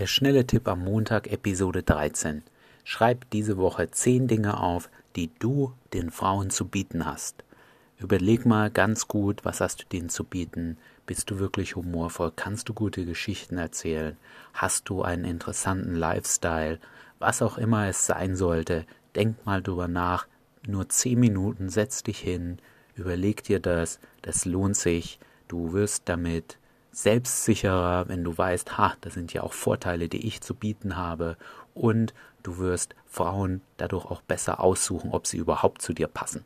Der schnelle Tipp am Montag, Episode 13. Schreib diese Woche 10 Dinge auf, die du den Frauen zu bieten hast. Überleg mal ganz gut, was hast du denen zu bieten? Bist du wirklich humorvoll? Kannst du gute Geschichten erzählen? Hast du einen interessanten Lifestyle? Was auch immer es sein sollte, denk mal drüber nach. Nur 10 Minuten, setz dich hin, überleg dir das, das lohnt sich. Du wirst damit selbstsicherer, wenn du weißt, ha, das sind ja auch Vorteile, die ich zu bieten habe und du wirst Frauen dadurch auch besser aussuchen, ob sie überhaupt zu dir passen.